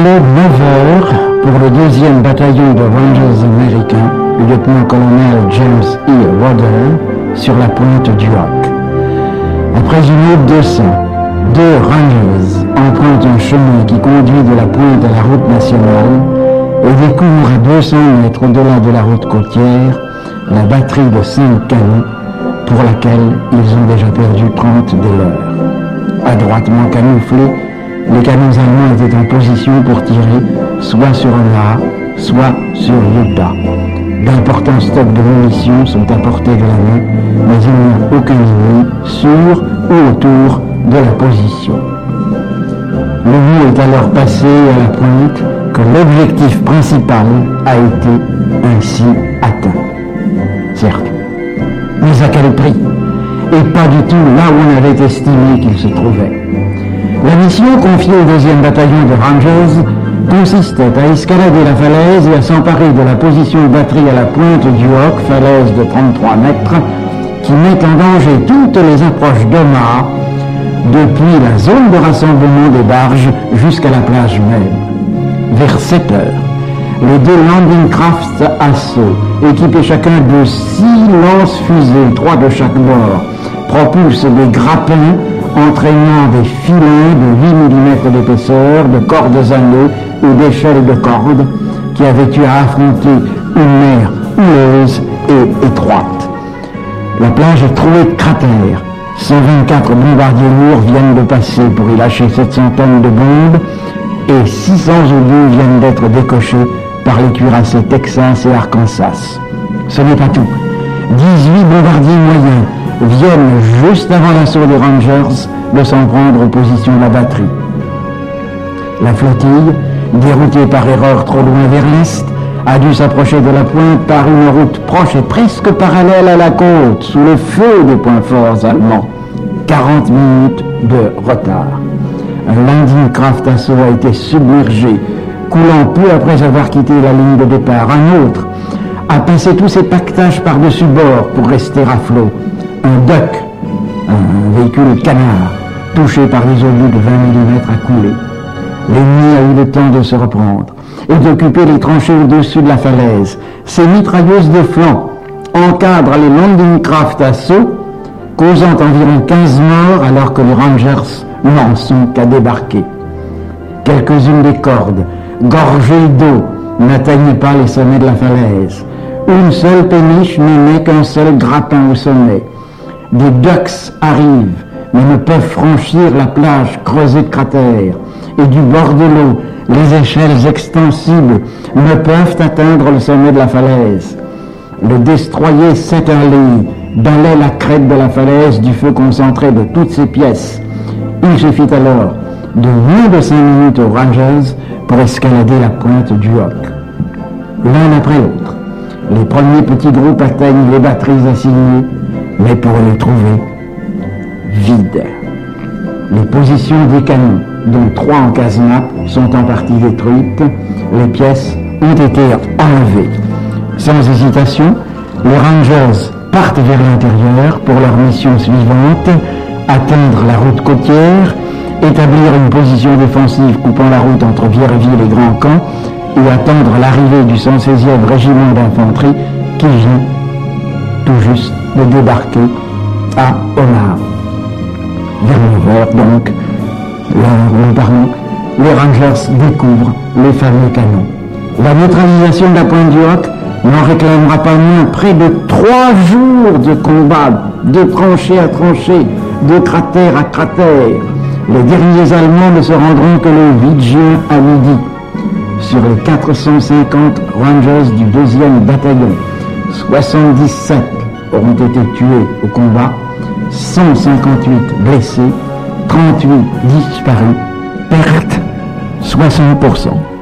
Il est 9 heures pour le deuxième bataillon de Rangers américains, lieutenant-colonel James E. Rodder, sur la pointe du Hoc. Après une route de sang, deux Rangers empruntent un chemin qui conduit de la pointe à la route nationale et découvrent à 200 mètres au-delà de la route côtière la batterie de cinq canons pour laquelle ils ont déjà perdu 30 de leurs. Adroitement camouflés, les canons allemands étaient en position pour tirer soit sur La, soit sur Utah. D'importants stocks de munitions sont apportés de la main, mais il n'y a aucun ennemi sur ou autour de la position. Le mot est alors passé à la pointe que l'objectif principal a été ainsi atteint. Certes, mais à quel prix? Et pas du tout là où on avait estimé qu'il se trouvait. La mission confiée au deuxième bataillon de Rangers consistait à escalader la falaise et à s'emparer de la position de batterie à la pointe du Hoc, falaise de 33 mètres, qui met en danger toutes les approches d'Omaha depuis la zone de rassemblement des barges jusqu'à la plage même. Vers 7 heures, les deux landing crafts assaut, équipés chacun de six lance-fusées, trois de chaque bord, propulsent des grappins entraînant des filets de 8 mm d'épaisseur, de cordes nœuds ou d'échelles de cordes qui avaient eu à affronter une mer houleuse et étroite. La plage est trouée de cratères. 124 bombardiers lourds viennent de passer pour y lâcher cette centaine de bombes et 600 obus viennent d'être décochés par les cuirassés Texas et Arkansas. Ce n'est pas tout. 18 bombardiers moyens viennent juste avant l'assaut des Rangers de s'en prendre aux positions de la batterie. La flottille, déroutée par erreur trop loin vers l'est, a dû s'approcher de la pointe par une route proche et presque parallèle à la côte, sous le feu des points forts allemands. 40 minutes de retard. Un craft assaut a été submergé, coulant peu après avoir quitté la ligne de départ. Un autre a passé tous ses pactages par-dessus bord pour rester à flot. Un duck, un véhicule canard, touché par des obus de 20 mm à couler. L'ennemi a eu le temps de se reprendre et d'occuper les tranchées au-dessus de la falaise. Ces mitrailleuses de flanc encadrent les landing craft assaut, causant environ 15 morts alors que les Rangers n'en sont qu'à débarquer. Quelques-unes des cordes, gorgées d'eau, n'atteignaient pas les sommets de la falaise. Une seule péniche n'émet qu'un seul grappin au sommet. Des ducks arrivent, mais ne peuvent franchir la plage creusée de cratères. Et du bord de l'eau, les échelles extensibles ne peuvent atteindre le sommet de la falaise. Le destroyer s'étalait, balait la crête de la falaise du feu concentré de toutes ses pièces. Il suffit alors de moins de cinq minutes aux Rangers pour escalader la pointe du Hoc. L'un après l'autre, les premiers petits groupes atteignent les batteries assignées, mais pour les trouver vides. Les positions des canons, dont trois en casemate, sont en partie détruites. Les pièces ont été enlevées. Sans hésitation, les Rangers partent vers l'intérieur pour leur mission suivante, atteindre la route côtière, établir une position défensive coupant la route entre Vierville et Grand Camp, ou attendre l'arrivée du 116e régiment d'infanterie qui vient juste de débarquer à. Vers 9 heures donc, l'heure les Rangers découvrent les fameux canons. La neutralisation de la pointe du Hoc n'en réclamera pas moins près de trois jours de combat, de tranchée à tranchée, de cratère à cratère. Les derniers Allemands ne se rendront que le 8 juin à midi. Sur les 450 Rangers du 2e bataillon, 77 auront été tués au combat, 158 blessés, 38 disparus, perte 60%.